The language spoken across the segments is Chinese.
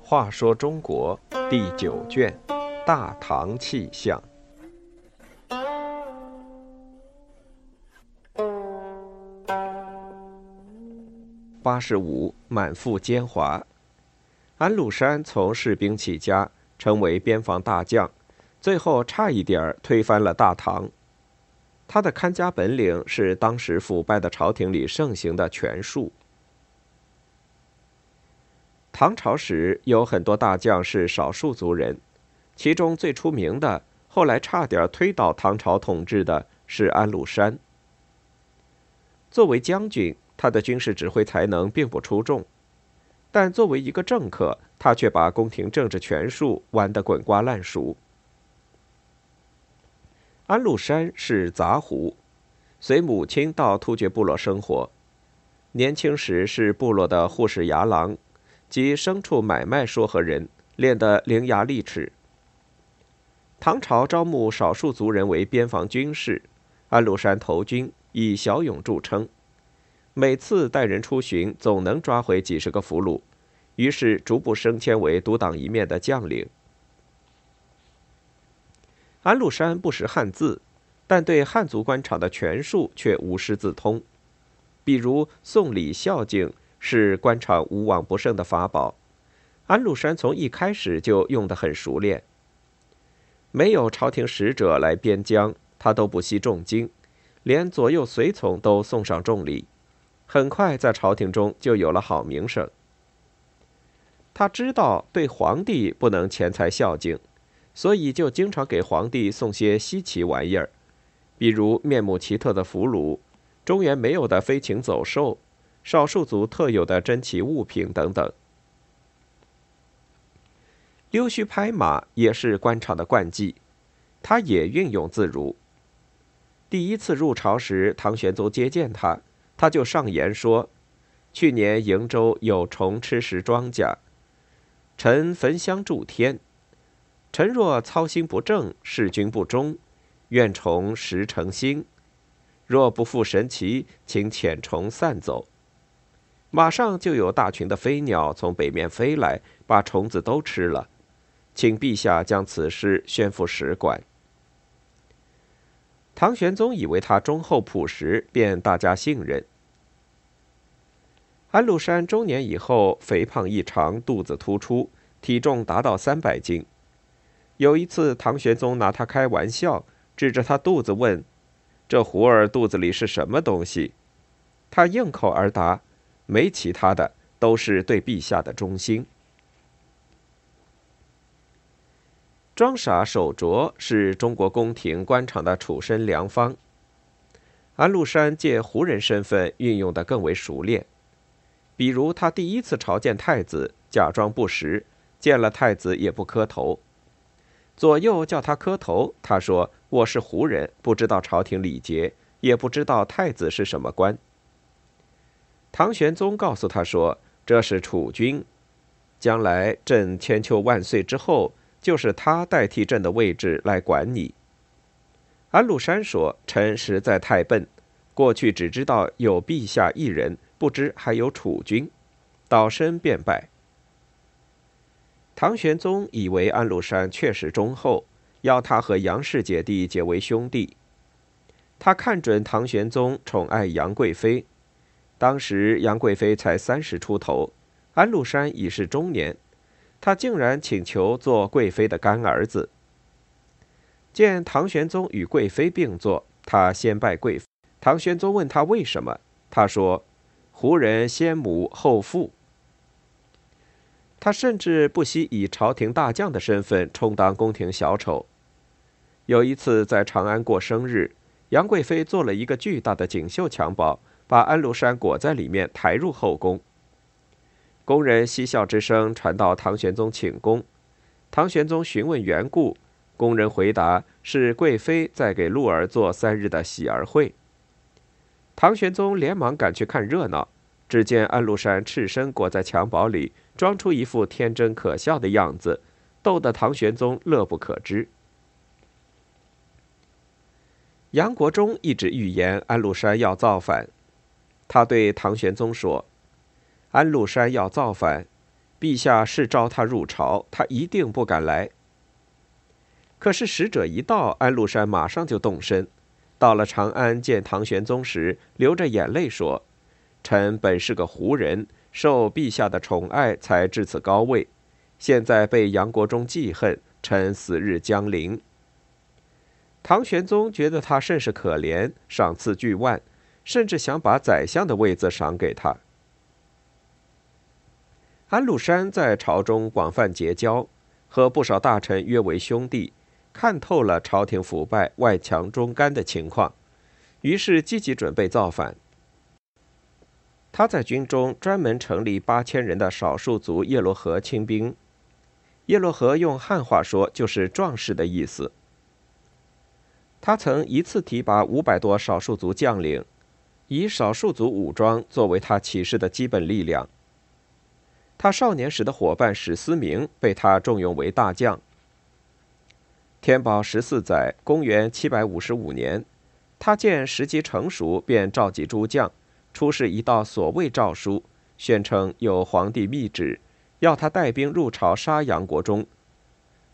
话说中国第九卷《大唐气象》八十五，满腹奸猾。安禄山从士兵起家，成为边防大将，最后差一点儿推翻了大唐。他的看家本领是当时腐败的朝廷里盛行的权术。唐朝时有很多大将是少数族人，其中最出名的，后来差点推倒唐朝统治的是安禄山。作为将军，他的军事指挥才能并不出众，但作为一个政客，他却把宫廷政治权术玩得滚瓜烂熟。安禄山是杂胡，随母亲到突厥部落生活，年轻时是部落的护士牙郎。及牲畜买卖说和人，练得伶牙俐齿。唐朝招募少数族人为边防军士，安禄山投军，以骁勇著称。每次带人出巡，总能抓回几十个俘虏，于是逐步升迁为独当一面的将领。安禄山不识汉字，但对汉族官场的权术却无师自通，比如送礼孝敬。是官场无往不胜的法宝，安禄山从一开始就用得很熟练。没有朝廷使者来边疆，他都不惜重金，连左右随从都送上重礼，很快在朝廷中就有了好名声。他知道对皇帝不能钱财孝敬，所以就经常给皇帝送些稀奇玩意儿，比如面目奇特的俘虏，中原没有的飞禽走兽。少数族特有的珍奇物品等等，溜须拍马也是官场的惯技，他也运用自如。第一次入朝时，唐玄宗接见他，他就上言说：“去年瀛州有虫吃食庄稼，臣焚香祝天。臣若操心不正，事君不忠，愿虫食成心；若不负神奇，请遣虫散走。”马上就有大群的飞鸟从北面飞来，把虫子都吃了。请陛下将此事宣赴使馆。唐玄宗以为他忠厚朴实，便大加信任。安禄山中年以后，肥胖异常，肚子突出，体重达到三百斤。有一次，唐玄宗拿他开玩笑，指着他肚子问：“这胡儿肚子里是什么东西？”他应口而答。没其他的，都是对陛下的忠心。装傻守拙是中国宫廷官场的处身良方。安禄山借胡人身份运用的更为熟练，比如他第一次朝见太子，假装不识，见了太子也不磕头，左右叫他磕头，他说：“我是胡人，不知道朝廷礼节，也不知道太子是什么官。”唐玄宗告诉他说：“这是储君，将来朕千秋万岁之后，就是他代替朕的位置来管你。”安禄山说：“臣实在太笨，过去只知道有陛下一人，不知还有储君。”倒身便拜。唐玄宗以为安禄山确实忠厚，要他和杨氏姐弟结为兄弟。他看准唐玄宗宠爱杨贵妃。当时杨贵妃才三十出头，安禄山已是中年，他竟然请求做贵妃的干儿子。见唐玄宗与贵妃并坐，他先拜贵妃。唐玄宗问他为什么，他说：“胡人先母后父。”他甚至不惜以朝廷大将的身份充当宫廷小丑。有一次在长安过生日，杨贵妃做了一个巨大的锦绣襁褓。把安禄山裹在里面，抬入后宫。宫人嬉笑之声传到唐玄宗寝宫，唐玄宗询问缘故，宫人回答是贵妃在给鹿儿做三日的喜儿会。唐玄宗连忙赶去看热闹，只见安禄山赤身裹在襁褓里，装出一副天真可笑的样子，逗得唐玄宗乐不可支。杨国忠一直预言安禄山要造反，他对唐玄宗说：“安禄山要造反，陛下是召他入朝，他一定不敢来。”可是使者一到，安禄山马上就动身，到了长安见唐玄宗时，流着眼泪说：“臣本是个胡人，受陛下的宠爱才至此高位，现在被杨国忠记恨，臣死日将临。”唐玄宗觉得他甚是可怜，赏赐巨万，甚至想把宰相的位子赏给他。安禄山在朝中广泛结交，和不少大臣约为兄弟，看透了朝廷腐败、外强中干的情况，于是积极准备造反。他在军中专门成立八千人的少数族叶罗河亲兵，叶罗河用汉话说就是壮士的意思。他曾一次提拔五百多少数族将领，以少数族武装作为他起事的基本力量。他少年时的伙伴史思明被他重用为大将。天宝十四载（公元755年），他见时机成熟，便召集诸将，出示一道所谓诏书，宣称有皇帝密旨，要他带兵入朝杀杨国忠，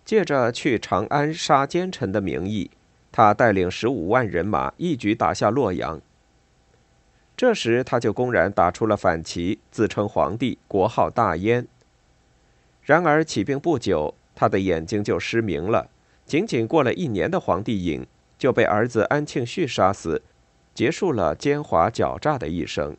借着去长安杀奸臣的名义。他带领十五万人马，一举打下洛阳。这时，他就公然打出了反旗，自称皇帝，国号大燕。然而，起兵不久，他的眼睛就失明了。仅仅过了一年的皇帝瘾，就被儿子安庆绪杀死，结束了奸猾狡诈的一生。